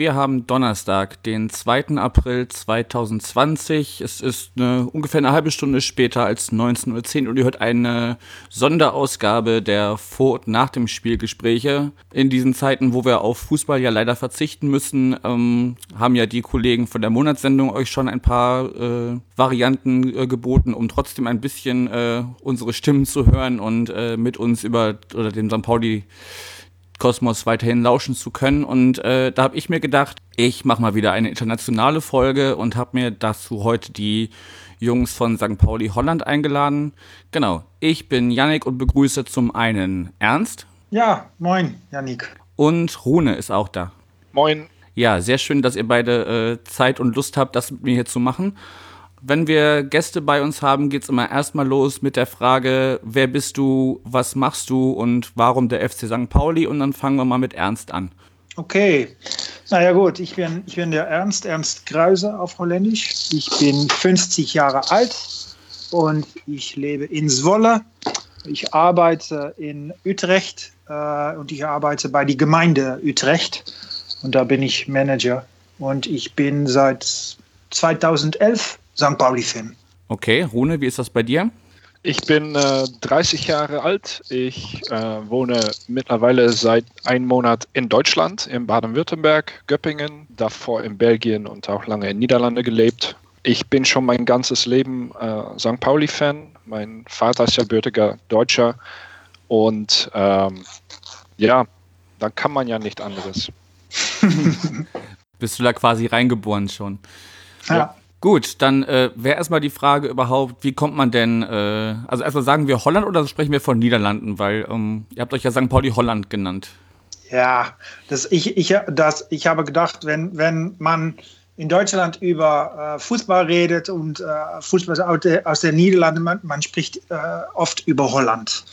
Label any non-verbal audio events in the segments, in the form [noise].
wir haben Donnerstag, den 2. April 2020. Es ist eine, ungefähr eine halbe Stunde später als 19.10 Uhr und ihr hört eine Sonderausgabe der Vor- und Nach dem Spielgespräche. In diesen Zeiten, wo wir auf Fußball ja leider verzichten müssen, ähm, haben ja die Kollegen von der Monatssendung euch schon ein paar äh, Varianten äh, geboten, um trotzdem ein bisschen äh, unsere Stimmen zu hören und äh, mit uns über oder den St. Pauli Kosmos weiterhin lauschen zu können. Und äh, da habe ich mir gedacht, ich mache mal wieder eine internationale Folge und habe mir dazu heute die Jungs von St. Pauli Holland eingeladen. Genau, ich bin Yannick und begrüße zum einen Ernst. Ja, moin, Yannick. Und Rune ist auch da. Moin. Ja, sehr schön, dass ihr beide äh, Zeit und Lust habt, das mit mir hier zu machen. Wenn wir Gäste bei uns haben, geht's immer erstmal los mit der Frage, wer bist du, was machst du und warum der FC St. Pauli? Und dann fangen wir mal mit Ernst an. Okay, naja gut, ich bin, ich bin der Ernst, Ernst Krause auf Holländisch. Ich bin 50 Jahre alt und ich lebe in Zwolle. Ich arbeite in Utrecht äh, und ich arbeite bei der Gemeinde Utrecht und da bin ich Manager. Und ich bin seit 2011 St. Pauli-Fan. Okay, Rune, wie ist das bei dir? Ich bin äh, 30 Jahre alt. Ich äh, wohne mittlerweile seit einem Monat in Deutschland, in Baden-Württemberg, Göppingen, davor in Belgien und auch lange in Niederlande gelebt. Ich bin schon mein ganzes Leben äh, St. Pauli-Fan. Mein Vater ist ja gebürtiger Deutscher. Und ähm, ja, dann kann man ja nicht anderes. [laughs] Bist du da quasi reingeboren schon? Ja. Gut, dann äh, wäre erstmal die Frage überhaupt, wie kommt man denn, äh, also erstmal sagen wir Holland oder sprechen wir von Niederlanden, weil ähm, ihr habt euch ja St. Pauli Holland genannt. Ja, das, ich, ich, das, ich habe gedacht, wenn, wenn man in Deutschland über äh, Fußball redet und äh, Fußball aus der, aus der Niederlande, man, man spricht äh, oft über Holland.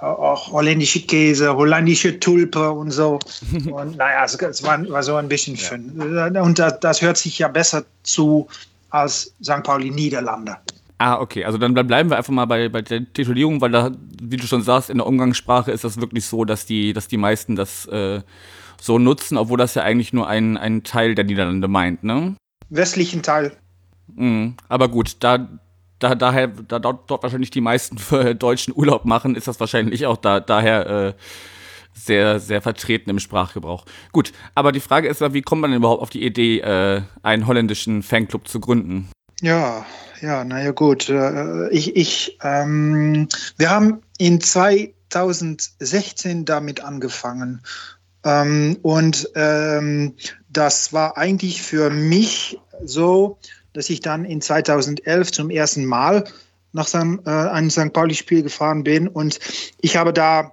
Auch holländische Käse, holländische Tulpe und so. [laughs] Und naja, es, es war, war, so ein bisschen schön. Ja. Und das, das hört sich ja besser zu als St. Pauli Niederlande. Ah, okay. Also dann bleiben wir einfach mal bei, bei der Titulierung, weil da, wie du schon sagst, in der Umgangssprache ist das wirklich so, dass die, dass die meisten das äh, so nutzen, obwohl das ja eigentlich nur ein, ein Teil der Niederlande meint, ne? Westlichen Teil. Mhm. Aber gut, da, da daher, da dort, dort wahrscheinlich die meisten für [laughs] deutschen Urlaub machen, ist das wahrscheinlich auch da, daher äh, sehr, sehr vertreten im Sprachgebrauch. Gut, aber die Frage ist ja, wie kommt man denn überhaupt auf die Idee, äh, einen holländischen Fanclub zu gründen? Ja, ja, naja gut. Äh, ich, ich, ähm, wir haben in 2016 damit angefangen. Ähm, und ähm, das war eigentlich für mich so, dass ich dann in 2011 zum ersten Mal nach San, äh, einem St. Pauli-Spiel gefahren bin. Und ich habe da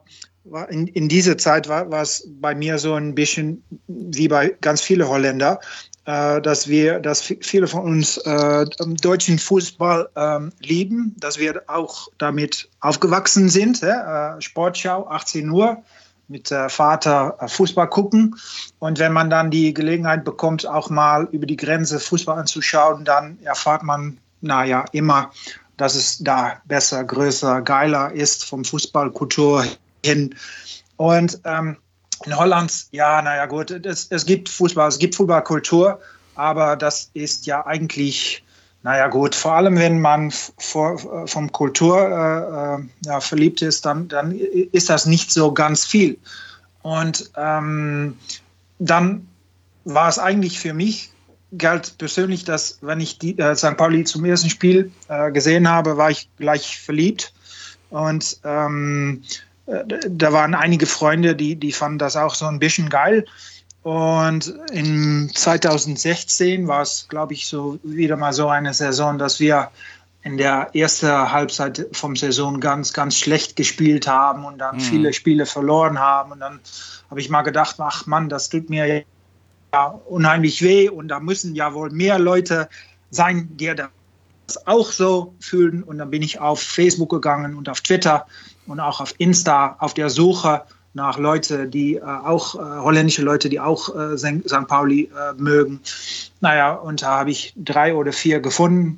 in, in dieser Zeit war, war es bei mir so ein bisschen wie bei ganz vielen Holländer, äh, dass wir, dass viele von uns äh, deutschen Fußball äh, lieben, dass wir auch damit aufgewachsen sind. Äh, Sportschau, 18 Uhr, mit äh, Vater äh, Fußball gucken. Und wenn man dann die Gelegenheit bekommt, auch mal über die Grenze Fußball anzuschauen, dann erfahrt man, naja, immer, dass es da besser, größer, geiler ist vom Fußballkultur hin. Und ähm, in Holland, ja, naja gut, es, es gibt Fußball, es gibt Fußballkultur, aber das ist ja eigentlich, naja gut, vor allem wenn man vor, vom Kultur äh, äh, ja, verliebt ist, dann, dann ist das nicht so ganz viel. Und ähm, dann war es eigentlich für mich, galt persönlich, dass wenn ich die, äh, St. Pauli zum ersten Spiel äh, gesehen habe, war ich gleich verliebt. Und ähm, da waren einige Freunde, die, die fanden das auch so ein bisschen geil. Und in 2016 war es, glaube ich, so wieder mal so eine Saison, dass wir in der ersten Halbzeit vom Saison ganz, ganz schlecht gespielt haben und dann mhm. viele Spiele verloren haben. Und dann habe ich mal gedacht, ach Mann, das tut mir ja unheimlich weh und da müssen ja wohl mehr Leute sein, die das auch so fühlen. Und dann bin ich auf Facebook gegangen und auf Twitter und auch auf Insta auf der Suche nach Leute, die äh, auch äh, holländische Leute, die auch äh, St. Pauli äh, mögen. naja, und da habe ich drei oder vier gefunden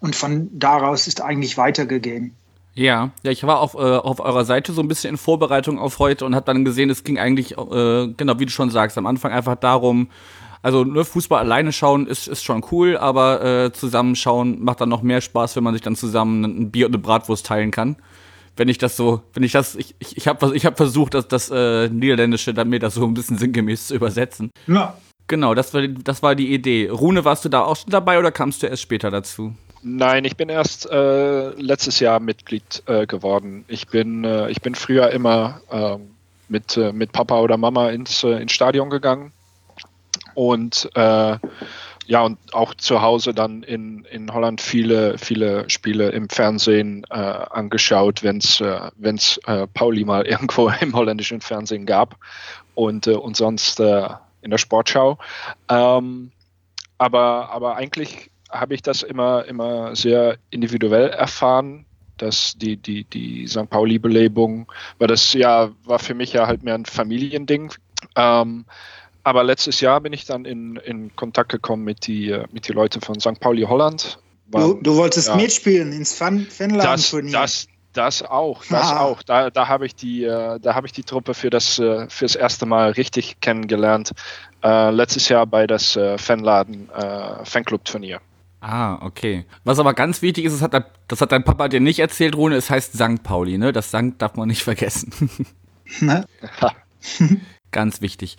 und von daraus ist eigentlich weitergegangen. Ja, ja, ich war auf, äh, auf eurer Seite so ein bisschen in Vorbereitung auf heute und habe dann gesehen, es ging eigentlich, äh, genau wie du schon sagst, am Anfang einfach darum, also nur Fußball alleine schauen ist, ist schon cool, aber zusammenschauen macht dann noch mehr Spaß, wenn man sich dann zusammen ein Bier und eine Bratwurst teilen kann. Wenn ich das so, wenn ich das, ich, ich, ich habe ich hab versucht, das, das äh, Niederländische dann mir das so ein bisschen sinngemäß zu übersetzen. Ja. Genau, das war, das war die Idee. Rune, warst du da auch schon dabei oder kamst du erst später dazu? Nein, ich bin erst äh, letztes Jahr Mitglied äh, geworden. Ich bin, äh, ich bin früher immer ähm, mit, äh, mit Papa oder Mama ins, äh, ins Stadion gegangen und äh, ja, und auch zu Hause dann in, in Holland viele, viele Spiele im Fernsehen äh, angeschaut, wenn es äh, äh, Pauli mal [laughs] irgendwo im holländischen Fernsehen gab und, äh, und sonst äh, in der Sportschau. Ähm, aber, aber eigentlich habe ich das immer, immer sehr individuell erfahren, dass die, die, die St. Pauli-Belebung, weil das ja war für mich ja halt mehr ein Familiending. Ähm, aber letztes Jahr bin ich dann in, in Kontakt gekommen mit die, äh, mit die Leuten von St. Pauli Holland. War, du, du, wolltest ja, mitspielen ins Fanladen-Turnier. Das, das, das auch, das ah. auch. Da, da habe ich die, äh, da habe ich die Truppe für das, äh, für das erste Mal richtig kennengelernt. Äh, letztes Jahr bei das äh, Fanladen äh, Fanclub-Turnier. Ah, okay. Was aber ganz wichtig ist, das hat, das hat dein Papa dir nicht erzählt, Rune, es heißt St. Pauli, ne? Das St darf man nicht vergessen. [laughs] ne? [laughs] ganz wichtig.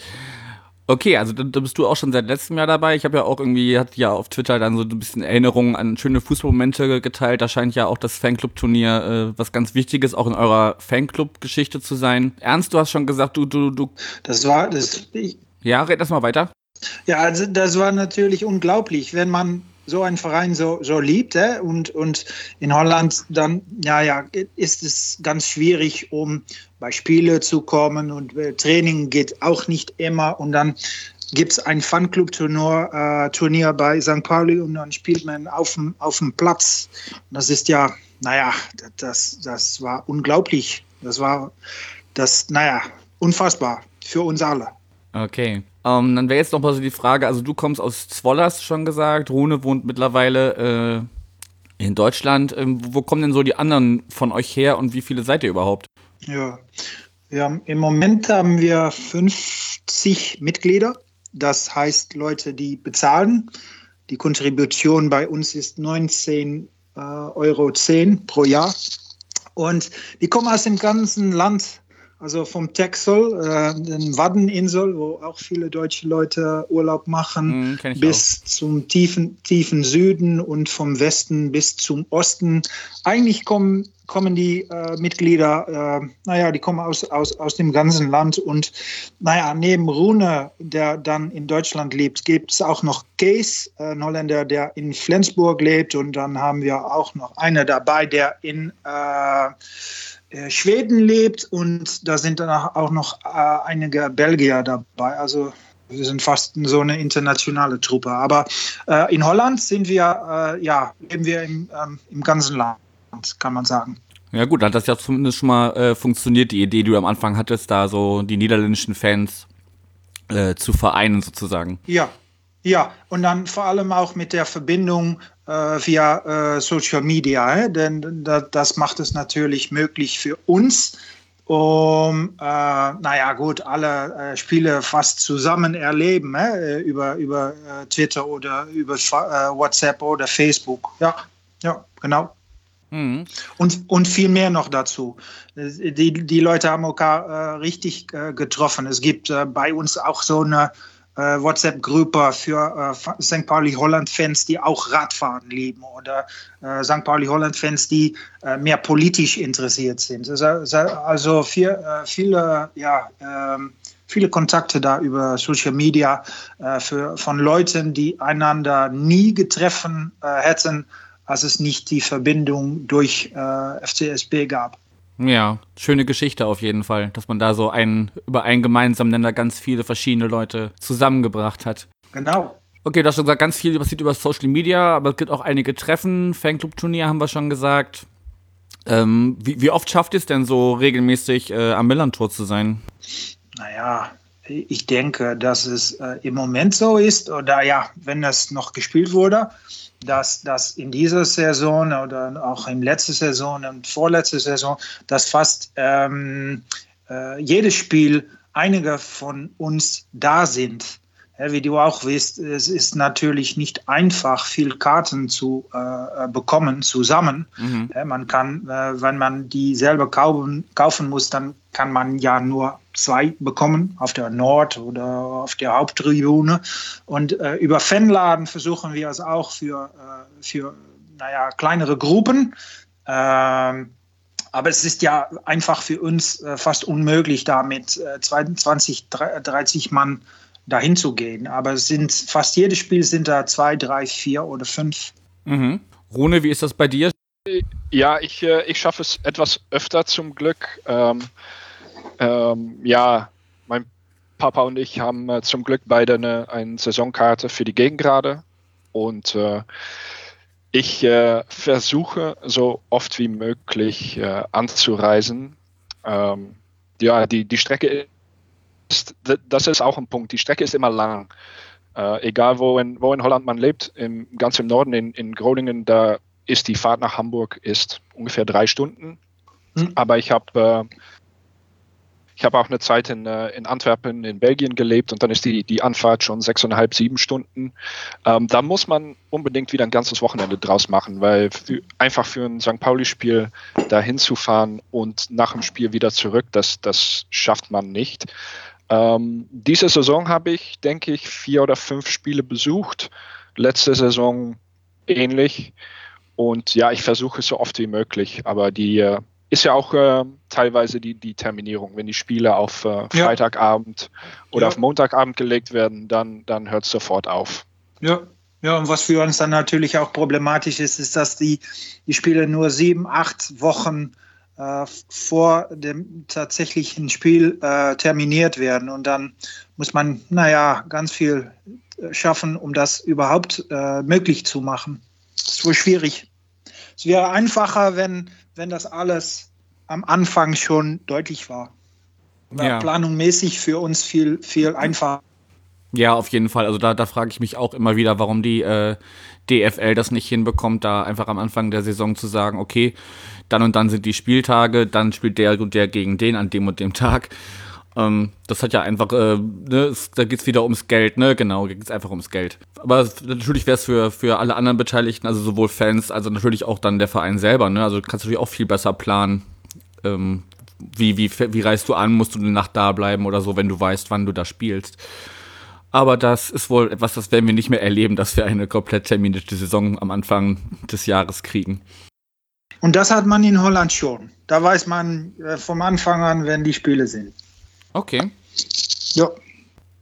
Okay, also da, bist du auch schon seit letztem Jahr dabei. Ich habe ja auch irgendwie, hat ja auf Twitter dann so ein bisschen Erinnerungen an schöne Fußballmomente geteilt. Da scheint ja auch das Fanclub-Turnier äh, was ganz Wichtiges auch in eurer Fanclub-Geschichte zu sein. Ernst, du hast schon gesagt, du, du, du. Das war, das. Ich, ja, red erst mal weiter. Ja, also das war natürlich unglaublich, wenn man so einen Verein so, so liebt. Äh? Und, und in Holland dann, ja, ja, ist es ganz schwierig, um bei Spiele zu kommen und äh, Training geht auch nicht immer. Und dann gibt es ein Fanclub-Turnier äh, Turnier bei St. Pauli und dann spielt man auf dem, auf dem Platz. Das ist ja, naja, das, das war unglaublich. Das war, das, naja, unfassbar für uns alle. Okay. Ähm, dann wäre jetzt noch mal so die Frage, also du kommst aus Zwollers, schon gesagt, Rune wohnt mittlerweile äh, in Deutschland. Ähm, wo kommen denn so die anderen von euch her und wie viele seid ihr überhaupt? Ja, haben, im Moment haben wir 50 Mitglieder. Das heißt Leute, die bezahlen. Die Kontribution bei uns ist 19,10 äh, Euro pro Jahr. Und die kommen aus dem ganzen Land also vom Texel, äh, den Waddeninsel, wo auch viele deutsche Leute Urlaub machen, mm, bis auch. zum tiefen, tiefen Süden und vom Westen bis zum Osten. Eigentlich kommen, kommen die äh, Mitglieder, äh, naja, die kommen aus, aus, aus dem ganzen Land. Und naja, neben Rune, der dann in Deutschland lebt, gibt es auch noch Kees, äh, ein Holländer, der in Flensburg lebt. Und dann haben wir auch noch einen dabei, der in äh, äh, Schweden lebt und da sind dann auch noch äh, einige Belgier dabei. Also wir sind fast so eine internationale Truppe. Aber äh, in Holland sind wir, äh, ja, leben wir im, ähm, im ganzen Land, kann man sagen. Ja gut, hat das ja zumindest schon mal äh, funktioniert, die Idee, die du am Anfang hattest, da so die niederländischen Fans äh, zu vereinen sozusagen. Ja, ja, und dann vor allem auch mit der Verbindung äh, via äh, Social Media, äh? denn das macht es natürlich möglich für uns, um, äh, naja gut, alle äh, Spiele fast zusammen erleben, äh, über, über äh, Twitter oder über WhatsApp oder Facebook. Ja, ja, genau. Mhm. Und, und viel mehr noch dazu. Die, die Leute haben auch richtig getroffen. Es gibt bei uns auch so eine äh, WhatsApp-Gruppe für äh, St. Pauli-Holland-Fans, die auch Radfahren lieben oder äh, St. Pauli-Holland-Fans, die äh, mehr politisch interessiert sind. Also, also viel, äh, viele, ja, ähm, viele Kontakte da über Social Media äh, für, von Leuten, die einander nie getreffen hätten, als es nicht die Verbindung durch FCSB gab. Ja, schöne Geschichte auf jeden Fall, dass man da so einen, über einen gemeinsamen Nenner ganz viele verschiedene Leute zusammengebracht hat. Genau. Okay, du hast schon gesagt, ganz viel passiert über Social Media, aber es gibt auch einige Treffen, Fanclub-Turnier haben wir schon gesagt. Ähm, wie, wie, oft schafft es denn so regelmäßig äh, am Millantor zu sein? Naja, ich denke, dass es äh, im Moment so ist, oder ja, wenn das noch gespielt wurde, dass das in dieser Saison oder auch in letzter Saison und vorletzter Saison, dass fast ähm, äh, jedes Spiel einige von uns da sind. Wie du auch weißt, es ist natürlich nicht einfach, viel Karten zu äh, bekommen zusammen. Mhm. Man kann, äh, wenn man die selber kaufen, kaufen muss, dann kann man ja nur zwei bekommen auf der Nord- oder auf der Haupttribüne. Und äh, über Fanladen versuchen wir es auch für, äh, für naja, kleinere Gruppen. Ähm, aber es ist ja einfach für uns äh, fast unmöglich, da mit 22, 30 Mann dahin zu gehen. Aber es sind fast jedes Spiel sind da zwei, drei, vier oder fünf. Mhm. Rune, wie ist das bei dir? Ja, ich, äh, ich schaffe es etwas öfter zum Glück. Ähm, ähm, ja, mein Papa und ich haben äh, zum Glück beide eine, eine Saisonkarte für die Gegengrade. Und äh, ich äh, versuche so oft wie möglich äh, anzureisen. Ähm, ja, die, die Strecke ist, das ist auch ein Punkt. Die Strecke ist immer lang. Äh, egal wo in, wo in Holland man lebt, im, ganz im Norden, in, in Groningen, da ist die Fahrt nach Hamburg ist ungefähr drei Stunden. Mhm. Aber ich habe äh, ich habe auch eine Zeit in, äh, in Antwerpen in Belgien gelebt und dann ist die, die Anfahrt schon sechseinhalb, sieben Stunden. Ähm, da muss man unbedingt wieder ein ganzes Wochenende draus machen, weil für, einfach für ein St. Pauli-Spiel da hinzufahren und nach dem Spiel wieder zurück, das, das schafft man nicht. Ähm, diese Saison habe ich, denke ich, vier oder fünf Spiele besucht. Letzte Saison ähnlich. Und ja, ich versuche es so oft wie möglich, aber die äh, ist ja auch äh, teilweise die, die Terminierung. Wenn die Spiele auf äh, Freitagabend ja. oder ja. auf Montagabend gelegt werden, dann, dann hört es sofort auf. Ja. Ja, und was für uns dann natürlich auch problematisch ist, ist, dass die, die Spiele nur sieben, acht Wochen äh, vor dem tatsächlichen Spiel äh, terminiert werden. Und dann muss man, naja, ganz viel äh, schaffen, um das überhaupt äh, möglich zu machen. Das ist wohl schwierig. Es wäre einfacher, wenn, wenn das alles am Anfang schon deutlich war. Ja. Planungmäßig für uns viel, viel einfacher. Ja, auf jeden Fall. Also da, da frage ich mich auch immer wieder, warum die äh, DFL das nicht hinbekommt, da einfach am Anfang der Saison zu sagen, okay, dann und dann sind die Spieltage, dann spielt der und der gegen den an dem und dem Tag. Ähm, das hat ja einfach, äh, ne, es, da geht's wieder ums Geld, ne? Genau, geht's einfach ums Geld. Aber natürlich wäre es für, für alle anderen Beteiligten, also sowohl Fans, also natürlich auch dann der Verein selber, ne? Also kannst du natürlich auch viel besser planen. Ähm, wie, wie, wie reist du an, musst du eine Nacht da bleiben oder so, wenn du weißt, wann du da spielst. Aber das ist wohl etwas, das werden wir nicht mehr erleben, dass wir eine komplett terminierte Saison am Anfang des Jahres kriegen. Und das hat man in Holland schon. Da weiß man äh, vom Anfang an, wenn die Spiele sind. Okay. Ja.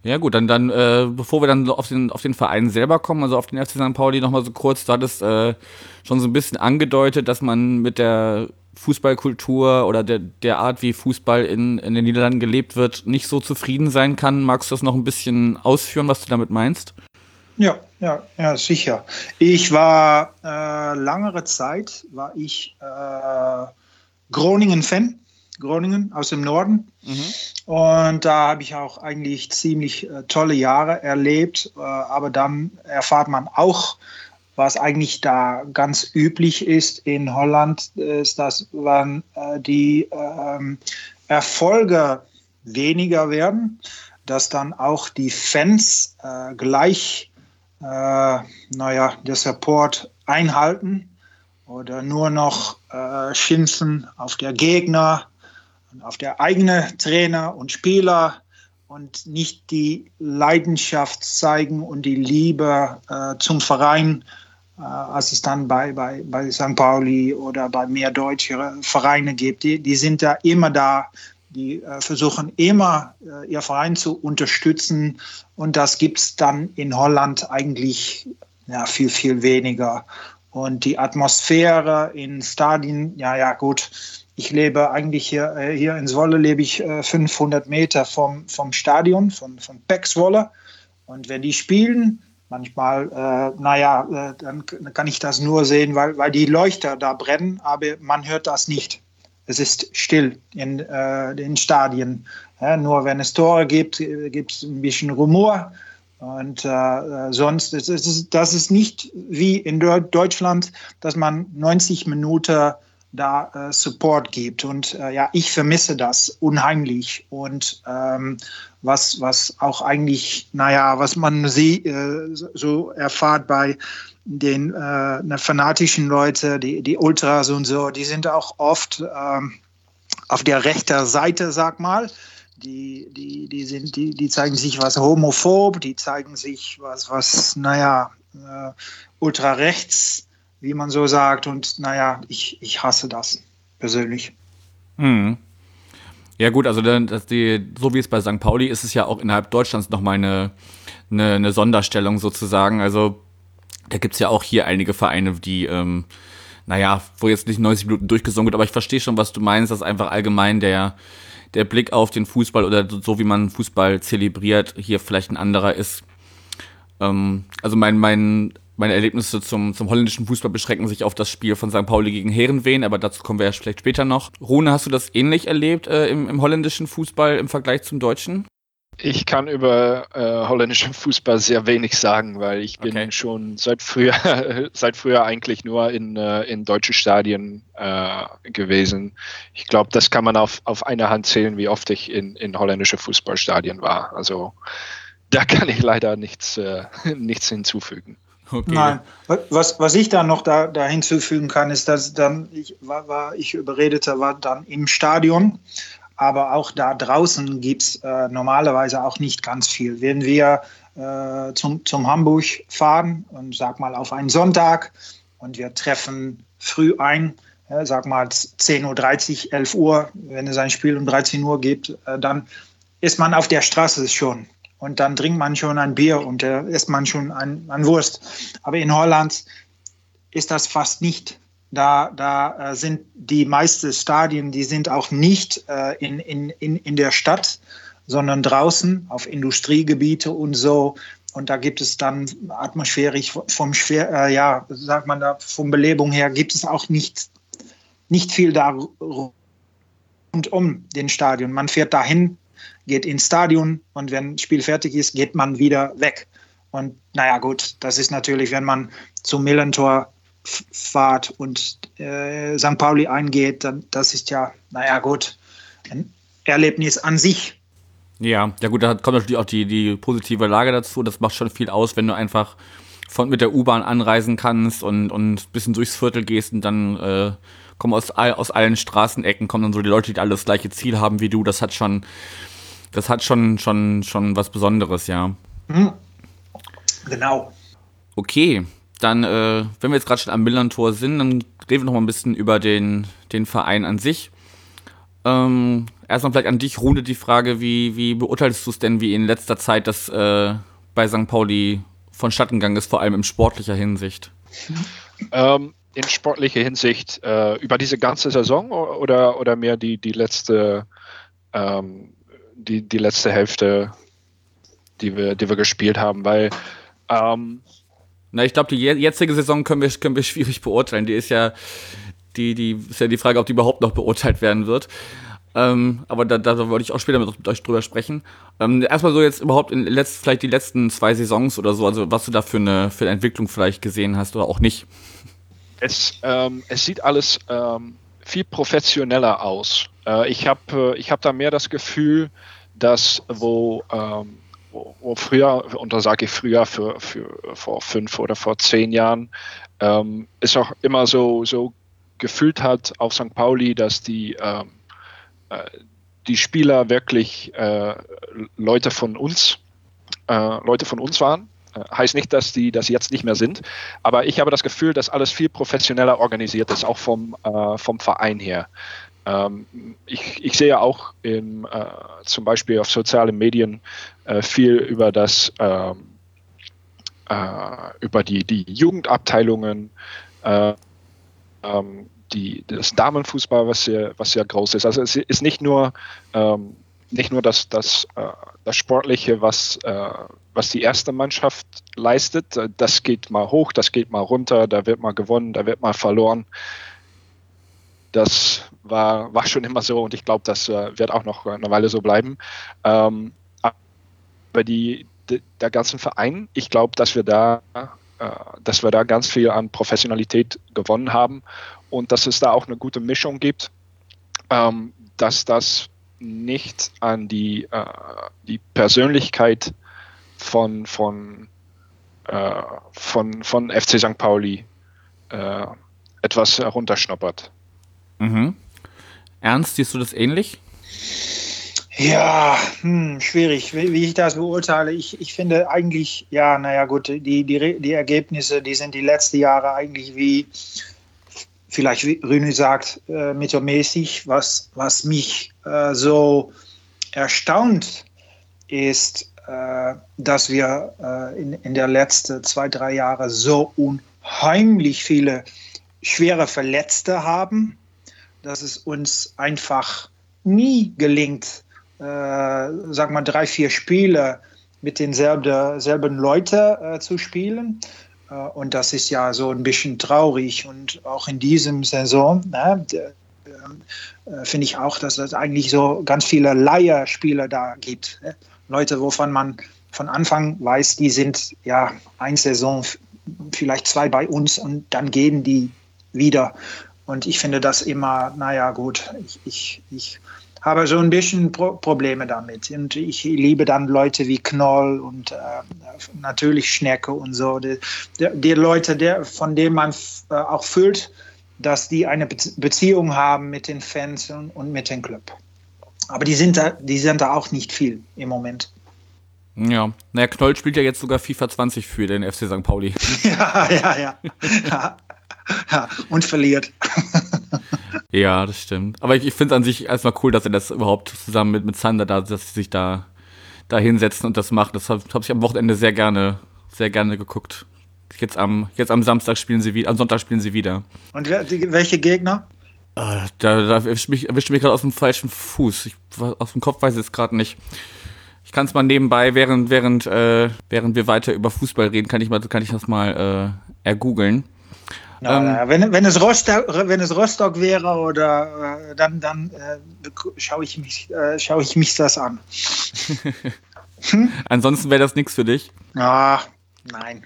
Ja gut, dann, dann äh, bevor wir dann auf den, auf den Verein selber kommen, also auf den FC St. Pauli nochmal so kurz, du hattest äh, schon so ein bisschen angedeutet, dass man mit der Fußballkultur oder der, der Art, wie Fußball in, in den Niederlanden gelebt wird, nicht so zufrieden sein kann. Magst du das noch ein bisschen ausführen, was du damit meinst? Ja, ja, ja, sicher. Ich war äh, langere Zeit war ich äh, Groningen-Fan, Groningen aus dem Norden. Mhm. Und da habe ich auch eigentlich ziemlich äh, tolle Jahre erlebt. Äh, aber dann erfahrt man auch, was eigentlich da ganz üblich ist in Holland, ist, dass wenn äh, die ähm, Erfolge weniger werden, dass dann auch die Fans äh, gleich äh, naja, der Support einhalten oder nur noch äh, schimpfen auf der Gegner, auf der eigene Trainer und Spieler und nicht die Leidenschaft zeigen und die Liebe äh, zum Verein, äh, als es dann bei, bei, bei St. Pauli oder bei mehr deutsche Vereine gibt. Die, die sind da immer da die äh, versuchen immer, äh, ihr Verein zu unterstützen. Und das gibt es dann in Holland eigentlich ja, viel, viel weniger. Und die Atmosphäre in Stadien, ja, ja, gut. Ich lebe eigentlich hier, äh, hier in Zwolle, lebe ich 500 äh, Meter vom, vom Stadion, von, von Pexwolle. Und wenn die spielen, manchmal, äh, naja, äh, dann kann ich das nur sehen, weil, weil die Leuchter da brennen, aber man hört das nicht. Es ist still in äh, den Stadien. Ja, nur wenn es Tore gibt, gibt es ein bisschen Rumor. Und äh, sonst ist es das ist nicht wie in Deutschland, dass man 90 Minuten da äh, Support gibt. Und äh, ja, ich vermisse das unheimlich. Und ähm, was, was auch eigentlich, naja, was man sie, äh, so erfahrt bei den äh, fanatischen Leuten, die, die Ultras und so, die sind auch oft ähm, auf der rechten Seite, sag mal. Die, die, die, sind, die, die zeigen sich was homophob, die zeigen sich was, was naja, äh, ultra rechts wie man so sagt. Und naja, ich, ich hasse das persönlich. Hm. Ja gut, also dass die, so wie es bei St. Pauli ist, es ja auch innerhalb Deutschlands nochmal eine, eine, eine Sonderstellung sozusagen. Also da gibt es ja auch hier einige Vereine, die, ähm, naja, wo jetzt nicht 90 Minuten durchgesungen wird, aber ich verstehe schon, was du meinst, dass einfach allgemein der, der Blick auf den Fußball oder so wie man Fußball zelebriert, hier vielleicht ein anderer ist. Ähm, also mein, mein meine Erlebnisse zum, zum holländischen Fußball beschränken sich auf das Spiel von St. Pauli gegen Herenveen, aber dazu kommen wir ja vielleicht später noch. Rune, hast du das ähnlich erlebt äh, im, im holländischen Fußball im Vergleich zum deutschen? Ich kann über äh, holländischen Fußball sehr wenig sagen, weil ich bin okay. schon seit früher, [laughs] seit früher eigentlich nur in, äh, in deutschen Stadien äh, gewesen. Ich glaube, das kann man auf, auf einer Hand zählen, wie oft ich in, in holländische Fußballstadien war. Also da kann ich leider nichts, äh, [laughs] nichts hinzufügen. Okay. Nein, was, was ich dann noch da, da hinzufügen kann, ist, dass dann, ich war, war ich überredete, war dann im Stadion, aber auch da draußen gibt es äh, normalerweise auch nicht ganz viel. Wenn wir äh, zum, zum Hamburg fahren und sag mal auf einen Sonntag und wir treffen früh ein, äh, sag mal 10.30 Uhr, 11 Uhr, wenn es ein Spiel um 13 Uhr gibt, äh, dann ist man auf der Straße schon und dann trinkt man schon ein Bier und äh, isst man schon ein, ein Wurst. Aber in Holland ist das fast nicht. Da, da äh, sind die meisten Stadien, die sind auch nicht äh, in, in, in, in der Stadt, sondern draußen auf Industriegebiete und so. Und da gibt es dann atmosphärisch vom schwer, äh, ja, sagt man da, vom Belebung her gibt es auch nicht, nicht viel da rund um den Stadion. Man fährt dahin, geht ins Stadion und wenn das Spiel fertig ist, geht man wieder weg. Und naja, gut, das ist natürlich, wenn man zum Millentor fahrt und äh, St. Pauli eingeht, dann das ist ja, naja, gut, ein Erlebnis an sich. Ja, ja gut, da kommt natürlich auch die, die positive Lage dazu. Das macht schon viel aus, wenn du einfach von mit der U-Bahn anreisen kannst und, und ein bisschen durchs Viertel gehst und dann äh, kommen aus, aus allen Straßenecken, kommen dann so die Leute, die alle das gleiche Ziel haben wie du. Das hat schon, das hat schon, schon, schon was Besonderes, ja. Mhm. Genau. Okay, dann, äh, wenn wir jetzt gerade schon am Millantor sind, dann reden wir noch mal ein bisschen über den, den Verein an sich. Ähm, erstmal vielleicht an dich, Rune, die Frage, wie, wie beurteilst du es denn, wie in letzter Zeit das äh, bei St. Pauli vonstatten gegangen ist, vor allem in sportlicher Hinsicht? Ähm, in sportlicher Hinsicht äh, über diese ganze Saison oder, oder mehr die, die letzte ähm, die, die letzte Hälfte, die wir, die wir gespielt haben, weil ähm, na, ich glaube, die jetzige Saison können wir, können wir schwierig beurteilen. Die ist ja, die, die ist ja die Frage, ob die überhaupt noch beurteilt werden wird. Ähm, aber da, da wollte ich auch später mit euch drüber sprechen. Ähm, erstmal so jetzt überhaupt in letzt, vielleicht die letzten zwei Saisons oder so, also was du da für eine, für eine Entwicklung vielleicht gesehen hast oder auch nicht. Es, ähm, es sieht alles ähm, viel professioneller aus. Äh, ich habe äh, ich hab da mehr das Gefühl, dass wo, ähm, wo, wo, früher, und da sage ich früher für, für vor fünf oder vor zehn Jahren, ähm, es auch immer so, so gefühlt hat auf St. Pauli, dass die, ähm, äh, die Spieler wirklich äh, Leute von uns, äh, Leute von uns waren. Äh, heißt nicht, dass die das jetzt nicht mehr sind, aber ich habe das Gefühl, dass alles viel professioneller organisiert ist, auch vom, äh, vom Verein her. Ähm, ich, ich, sehe auch im, äh, zum Beispiel auf sozialen Medien äh, viel über das ähm, äh, über die, die Jugendabteilungen, äh, ähm, die, das Damenfußball, was sehr, was sehr groß ist. Also es ist nicht nur nicht nur das, das, äh, das Sportliche, was, äh, was die erste Mannschaft leistet, das geht mal hoch, das geht mal runter, da wird mal gewonnen, da wird mal verloren. Das war, war schon immer so und ich glaube, das äh, wird auch noch eine Weile so bleiben. Ähm, aber die, die, der ganzen Verein, ich glaube, dass wir da äh, dass wir da ganz viel an Professionalität gewonnen haben und dass es da auch eine gute Mischung gibt, ähm, dass das nicht an die, äh, die Persönlichkeit von, von, äh, von, von FC St. Pauli äh, etwas herunterschnuppert. Mhm. Ernst, siehst du das ähnlich? Ja, hm, schwierig, wie, wie, ich das beurteile. Ich, ich finde eigentlich, ja, naja, gut, die, die, die Ergebnisse, die sind die letzten Jahre eigentlich wie, vielleicht wie Rüne sagt, äh, mittelmäßig. Was, was mich äh, so erstaunt ist, äh, dass wir äh, in, in der letzten zwei, drei Jahre so unheimlich viele schwere Verletzte haben, dass es uns einfach nie gelingt, äh, sag mal, drei, vier Spiele mit denselben selben Leuten äh, zu spielen. Äh, und das ist ja so ein bisschen traurig. Und auch in diesem Saison ne, äh, finde ich auch, dass es eigentlich so ganz viele Leierspieler da gibt. Ne? Leute, wovon man von Anfang weiß, die sind ja eine Saison, vielleicht zwei bei uns und dann gehen die wieder. Und ich finde das immer, naja, gut, ich, ich, ich habe so ein bisschen Pro Probleme damit. Und ich liebe dann Leute wie Knoll und äh, natürlich Schnecke und so. Die, die Leute, der, von denen man äh, auch fühlt, dass die eine Be Beziehung haben mit den Fans und, und, mit dem Club. Aber die sind, da, die sind da auch nicht viel im Moment. Ja, naja, Knoll spielt ja jetzt sogar FIFA 20 für den FC St. Pauli. [laughs] ja, ja, ja. [laughs] ja. Ja. Und verliert. Ja, das stimmt. Aber ich, ich finde es an sich erstmal cool, dass er das überhaupt zusammen mit, mit Sander da, dass sie sich da, da hinsetzen und das machen. Das habe hab ich am Wochenende sehr gerne, sehr gerne geguckt. Jetzt am, jetzt am Samstag spielen sie wieder, am Sonntag spielen sie wieder. Und welche Gegner? Äh, da, da erwischt mich, erwischt mich gerade aus dem falschen Fuß. Ich, aus dem Kopf weiß ich es gerade nicht. Ich kann es mal nebenbei, während, während, äh, während wir weiter über Fußball reden, kann ich, mal, kann ich das mal äh, ergoogeln. Ähm, wenn, wenn, es Rostock, wenn es Rostock wäre, oder äh, dann, dann äh, schaue ich, mich, äh, schau ich mich das an. [laughs] hm? Ansonsten wäre das nichts für dich? Ah, nein.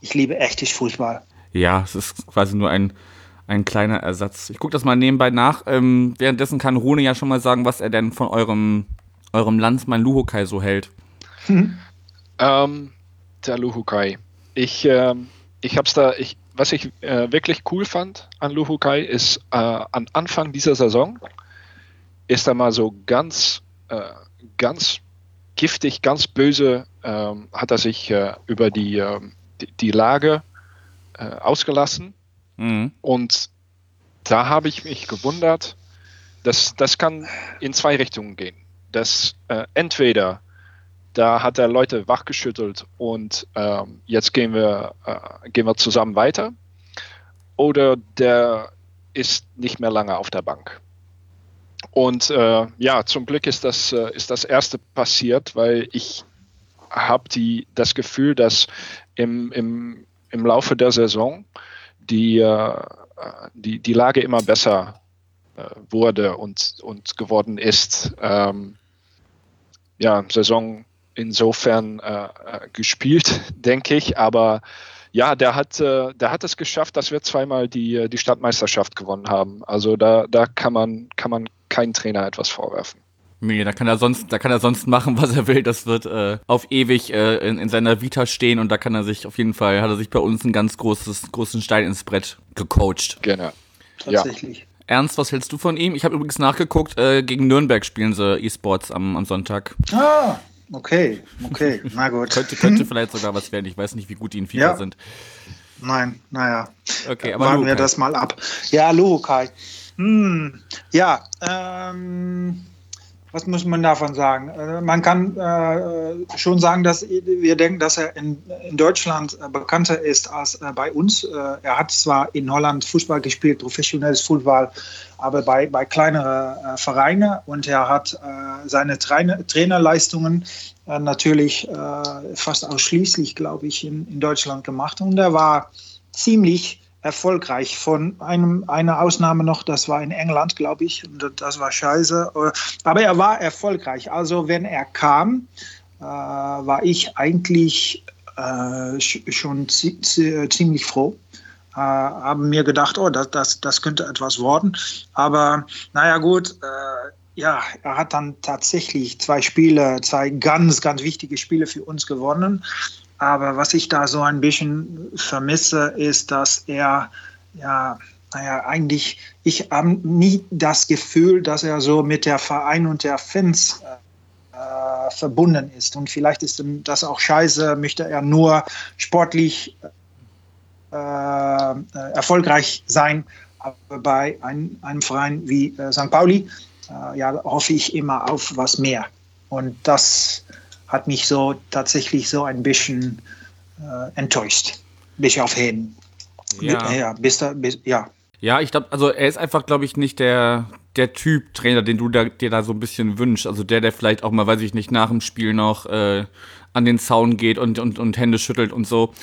Ich liebe echtes Fußball. Ja, es ist quasi nur ein, ein kleiner Ersatz. Ich gucke das mal nebenbei nach. Ähm, währenddessen kann Rune ja schon mal sagen, was er denn von eurem, eurem Landsmann Luhokai so hält. Hm. Ähm, der Luhokai. Ich, ähm, ich hab's da, ich, was ich äh, wirklich cool fand an Luhukai ist, äh, am Anfang dieser Saison ist er mal so ganz, äh, ganz giftig, ganz böse, ähm, hat er sich äh, über die, ähm, die, die, Lage äh, ausgelassen. Mhm. Und da habe ich mich gewundert, dass das kann in zwei Richtungen gehen. Dass äh, entweder da hat er Leute wachgeschüttelt und ähm, jetzt gehen wir, äh, gehen wir zusammen weiter. Oder der ist nicht mehr lange auf der Bank. Und äh, ja, zum Glück ist das, äh, ist das erste passiert, weil ich habe das Gefühl, dass im, im, im Laufe der Saison die, äh, die, die Lage immer besser äh, wurde und, und geworden ist. Ähm, ja, Saison insofern äh, äh, gespielt, [laughs] denke ich. Aber ja, der hat, äh, der hat es geschafft, dass wir zweimal die, äh, die Stadtmeisterschaft gewonnen haben. Also da, da kann man, kann man keinen Trainer etwas vorwerfen. Nee, da kann er sonst, da kann er sonst machen, [laughs] was er will. Das wird äh, auf ewig äh, in, in seiner Vita stehen und da kann er sich auf jeden Fall, hat er sich bei uns einen ganz großes, großen Stein ins Brett gecoacht. Genau. Tatsächlich. Ja. Ernst, was hältst du von ihm? Ich habe übrigens nachgeguckt, äh, gegen Nürnberg spielen sie E-Sports am, am Sonntag. Ah, Okay, okay, [laughs] na gut. könnte, könnte vielleicht sogar was werden. Ich weiß nicht, wie gut die in FIFA ja. sind. Nein, naja. Okay, aber Warten wir das mal ab. Ja, Luhukai. Hm, ja, ähm, was muss man davon sagen? Äh, man kann äh, schon sagen, dass wir denken, dass er in, Deutschland äh, bekannter ist als äh, bei uns. Äh, er hat zwar in Holland Fußball gespielt, professionelles Fußball, aber bei, bei kleineren äh, Vereinen und er hat seine Trainer, Trainerleistungen natürlich fast ausschließlich, glaube ich, in Deutschland gemacht und er war ziemlich erfolgreich. Von einem, einer Ausnahme noch, das war in England, glaube ich, und das war scheiße. Aber er war erfolgreich. Also wenn er kam, äh, war ich eigentlich äh, schon ziemlich froh. Äh, haben mir gedacht, oh, das, das, das könnte etwas worden. Aber naja gut, äh, ja, er hat dann tatsächlich zwei Spiele, zwei ganz, ganz wichtige Spiele für uns gewonnen. Aber was ich da so ein bisschen vermisse, ist, dass er, ja, naja, eigentlich, ich habe nie das Gefühl, dass er so mit der Verein und der Fans äh, verbunden ist. Und vielleicht ist das auch scheiße, möchte er nur sportlich äh, erfolgreich sein. Aber bei ein, einem Verein wie äh, St. Pauli, äh, ja, hoffe ich immer auf was mehr. Und das hat mich so tatsächlich so ein bisschen äh, enttäuscht. Bis auf Heden. Ja. ja, bis bis, ja. Ja, ich glaube, also er ist einfach, glaube ich, nicht der, der Typ Trainer, den du da, dir da so ein bisschen wünschst. Also der, der vielleicht auch mal, weiß ich nicht, nach dem Spiel noch äh, an den Zaun geht und, und, und Hände schüttelt und so.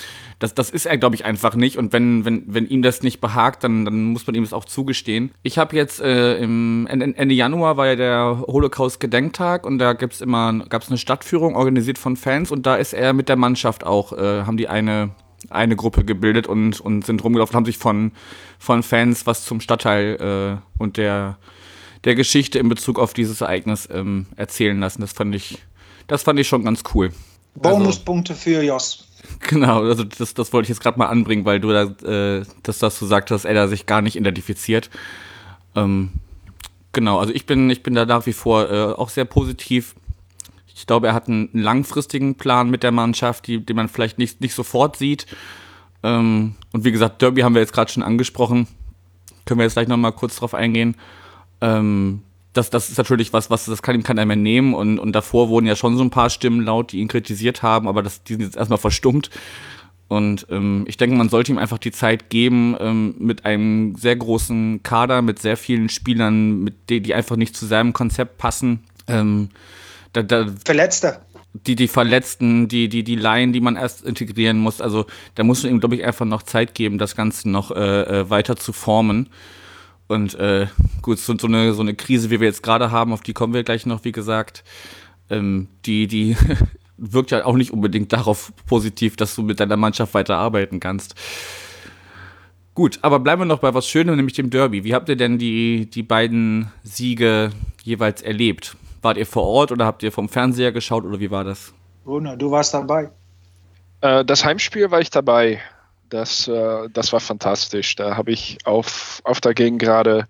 Das, das ist er, glaube ich, einfach nicht. Und wenn, wenn, wenn ihm das nicht behagt, dann, dann muss man ihm das auch zugestehen. Ich habe jetzt äh, im Ende Januar war ja der Holocaust-Gedenktag und da gibt's immer, gab's eine Stadtführung organisiert von Fans und da ist er mit der Mannschaft auch, äh, haben die eine eine Gruppe gebildet und, und sind rumgelaufen, haben sich von, von Fans was zum Stadtteil äh, und der, der Geschichte in Bezug auf dieses Ereignis ähm, erzählen lassen. Das fand ich, das fand ich schon ganz cool. Bonuspunkte also, für Jos. [laughs] Genau, also das, das wollte ich jetzt gerade mal anbringen, weil du da, äh, dass das du sagst, dass er da sich gar nicht identifiziert. Ähm, genau, also ich bin, ich bin da nach wie vor äh, auch sehr positiv. Ich glaube, er hat einen langfristigen Plan mit der Mannschaft, die, den man vielleicht nicht, nicht sofort sieht. Ähm, und wie gesagt, Derby haben wir jetzt gerade schon angesprochen. Können wir jetzt gleich nochmal kurz drauf eingehen. Ähm, das, das ist natürlich was, was das kann ihm keiner mehr nehmen. Und, und davor wurden ja schon so ein paar Stimmen laut, die ihn kritisiert haben, aber das, die sind jetzt erstmal verstummt. Und ähm, ich denke, man sollte ihm einfach die Zeit geben, ähm, mit einem sehr großen Kader, mit sehr vielen Spielern, mit die, die einfach nicht zu seinem Konzept passen. Ähm, da, da, Verletzte. Die, die Verletzten, die, die, die Laien, die man erst integrieren muss. Also da muss man ihm, glaube ich, einfach noch Zeit geben, das Ganze noch äh, äh weiter zu formen. Und äh, gut, so, so, eine, so eine Krise, wie wir jetzt gerade haben, auf die kommen wir gleich noch, wie gesagt, ähm, die, die [laughs] wirkt ja auch nicht unbedingt darauf positiv, dass du mit deiner Mannschaft weiter arbeiten kannst. Gut, aber bleiben wir noch bei was Schönem, nämlich dem Derby. Wie habt ihr denn die, die beiden Siege jeweils erlebt? Wart ihr vor Ort oder habt ihr vom Fernseher geschaut oder wie war das? Bruno, du warst dabei. Äh, das Heimspiel war ich dabei. Das, äh, das war fantastisch. Da habe ich auf, auf der Gegend gerade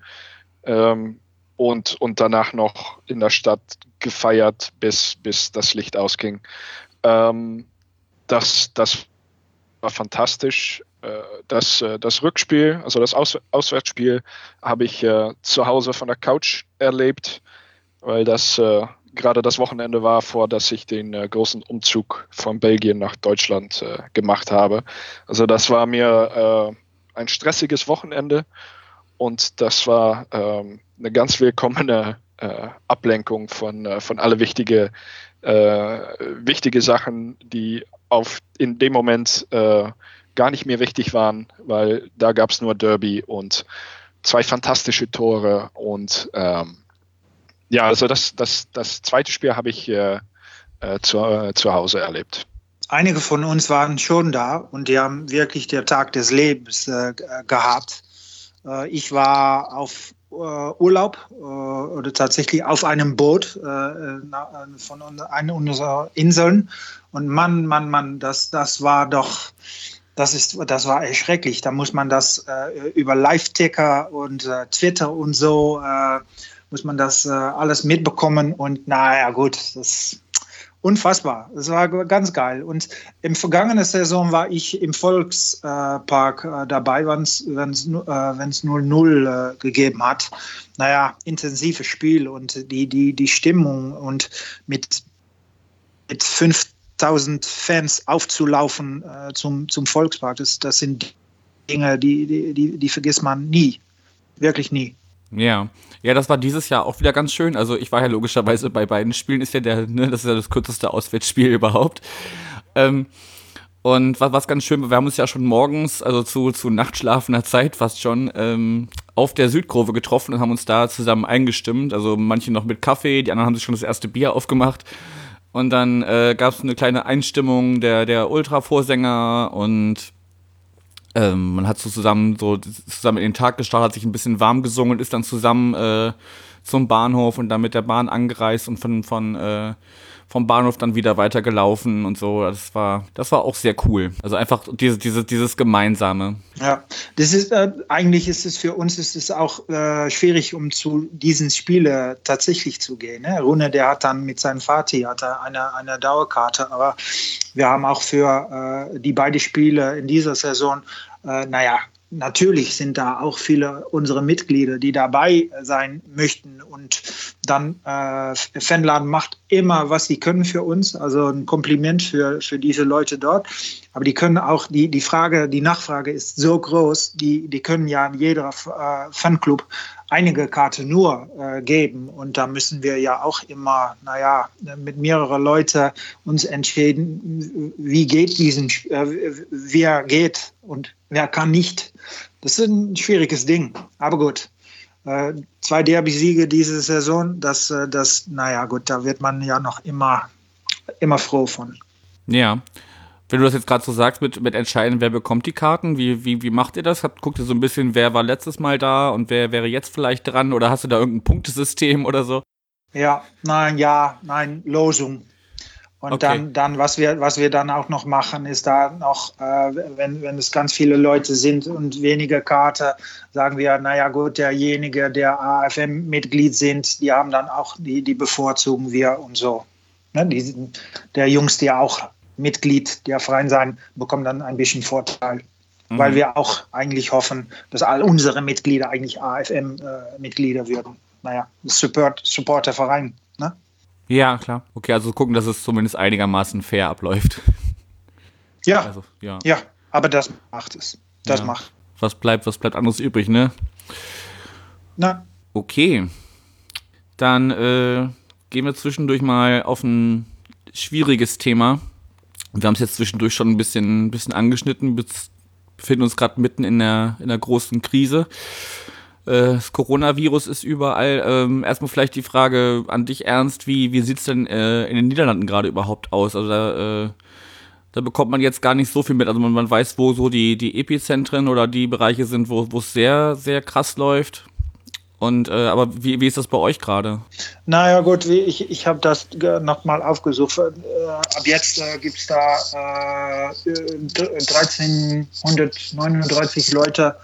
ähm, und, und danach noch in der Stadt gefeiert, bis, bis das Licht ausging. Ähm, das, das war fantastisch. Äh, das, äh, das Rückspiel, also das Aus, Auswärtsspiel, habe ich äh, zu Hause von der Couch erlebt, weil das äh, gerade das Wochenende war, vor dass ich den äh, großen Umzug von Belgien nach Deutschland äh, gemacht habe. Also das war mir äh, ein stressiges Wochenende und das war ähm, eine ganz willkommene äh, Ablenkung von, äh, von alle wichtige, äh, wichtige Sachen, die auf, in dem Moment gar nicht mehr wichtig waren, weil da gab es nur Derby und zwei fantastische Tore und ähm, ja, also das, das, das zweite Spiel habe ich äh, äh, zu, äh, zu Hause erlebt. Einige von uns waren schon da und die haben wirklich den Tag des Lebens äh, gehabt. Äh, ich war auf äh, Urlaub oder tatsächlich auf einem Boot von einer unserer Inseln und Mann, Mann, Mann, das, das war doch das ist, das war erschrecklich. Da muss man das äh, über Live-Ticker und äh, Twitter und so äh, muss man das äh, alles mitbekommen und naja, gut, das ist unfassbar. Das war ganz geil. Und im vergangenen Saison war ich im Volkspark äh, dabei, wenn es äh, 0-0 äh, gegeben hat. Naja, intensives Spiel und die, die, die Stimmung und mit, mit 5000 Fans aufzulaufen äh, zum, zum Volkspark, das, das sind Dinge, die, die, die, die vergisst man nie. Wirklich nie. Ja. Ja, das war dieses Jahr auch wieder ganz schön. Also ich war ja logischerweise bei beiden Spielen, ist ja der, ne, das ist ja das kürzeste Auswärtsspiel [laughs] überhaupt. Ähm, Und was, was ganz schön, wir haben uns ja schon morgens, also zu, zu nachtschlafender Zeit fast schon, ähm, auf der Südkurve getroffen und haben uns da zusammen eingestimmt. Also manche noch mit Kaffee, die anderen haben sich schon das erste Bier aufgemacht. Und dann äh, gab es eine kleine Einstimmung der, der Ultra-Vorsänger und ähm, man hat so zusammen so zusammen in den Tag gestartet, hat sich ein bisschen warm gesungen und ist dann zusammen äh, zum Bahnhof und dann mit der Bahn angereist und von, von äh, vom Bahnhof dann wieder weitergelaufen und so. Das war, das war auch sehr cool. Also einfach diese, diese, dieses Gemeinsame. Ja, das ist äh, eigentlich ist es für uns ist es auch äh, schwierig, um zu diesen Spielen tatsächlich zu gehen. Ne? Rune, der hat dann mit seinem Vati hat eine, eine Dauerkarte, aber wir haben auch für äh, die beiden Spiele in dieser Saison, äh, naja, natürlich sind da auch viele unserer Mitglieder, die dabei sein möchten. Und dann äh, Fanladen macht immer, was sie können für uns. Also ein Kompliment für, für diese Leute dort. Aber die können auch, die, die Frage, die Nachfrage ist so groß, die, die können ja in jeder äh, Fanclub einige Karte nur äh, geben. Und da müssen wir ja auch immer, naja, mit mehreren Leuten uns entscheiden, wie geht diesen, äh, wer geht und wer kann nicht. Das ist ein schwieriges Ding. Aber gut. Äh, zwei Derby-Siege diese Saison, das, äh, das, naja, gut, da wird man ja noch immer, immer froh von. Ja. Wenn du das jetzt gerade so sagst, mit, mit entscheiden, wer bekommt die Karten, wie, wie, wie macht ihr das? Habt, guckt ihr so ein bisschen, wer war letztes Mal da und wer wäre jetzt vielleicht dran oder hast du da irgendein Punktesystem [laughs] oder so? Ja, nein, ja, nein, Losung. Und okay. dann, dann was, wir, was wir dann auch noch machen, ist da noch, äh, wenn, wenn es ganz viele Leute sind und wenige Karte, sagen wir, naja gut, derjenige, der AFM-Mitglied sind, die haben dann auch, die, die bevorzugen wir und so. Ne? Die, der Jungs, die auch Mitglied der Freien sein, bekommen dann ein bisschen Vorteil. Mhm. Weil wir auch eigentlich hoffen, dass all unsere Mitglieder eigentlich AFM-Mitglieder äh, würden. Naja, Support, Support der Verein. Ne? Ja, klar. Okay, also gucken, dass es zumindest einigermaßen fair abläuft. [laughs] Ja. Also, ja. ja, aber das macht es. Das ja. macht. Was bleibt, was bleibt anderes übrig, ne? Na. Okay. Dann äh, gehen wir zwischendurch mal auf ein schwieriges Thema. Wir haben es jetzt zwischendurch schon ein bisschen, ein bisschen angeschnitten, befinden uns gerade mitten in der, in der großen Krise. Äh, das Coronavirus ist überall. Ähm, erstmal vielleicht die Frage an dich, Ernst, wie, wie sieht es denn äh, in den Niederlanden gerade überhaupt aus? Also da, äh, da bekommt man jetzt gar nicht so viel mit. Also man, man weiß, wo so die, die Epizentren oder die Bereiche sind, wo es sehr, sehr krass läuft. Und äh, aber wie, wie ist das bei euch gerade? Naja gut, ich, ich habe das nochmal aufgesucht. Äh, ab jetzt äh, gibt es da äh, 1339 Leute,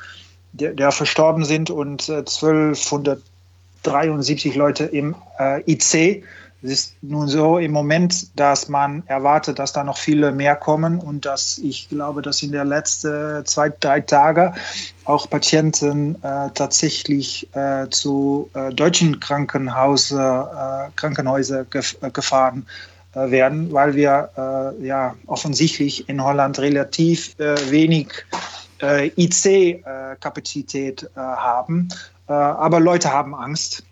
die, die verstorben sind und 1273 äh, Leute im äh, IC. Es ist nun so im Moment, dass man erwartet, dass da noch viele mehr kommen und dass ich glaube, dass in der letzten zwei, drei Tage auch Patienten äh, tatsächlich äh, zu äh, deutschen Krankenhäuser, äh, Krankenhäuser gef äh, gefahren äh, werden, weil wir ja offensichtlich in Holland relativ wenig IC-Kapazität haben. aber Leute haben Angst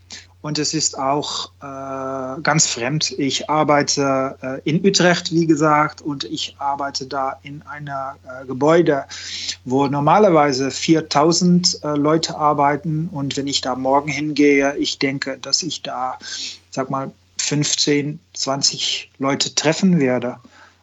und es ist auch äh, ganz fremd. Ich arbeite äh, in Utrecht, wie gesagt, und ich arbeite da in einem äh, Gebäude, wo normalerweise 4000 äh, Leute arbeiten. Und wenn ich da morgen hingehe, ich denke, dass ich da, sag mal, 15, 20 Leute treffen werde.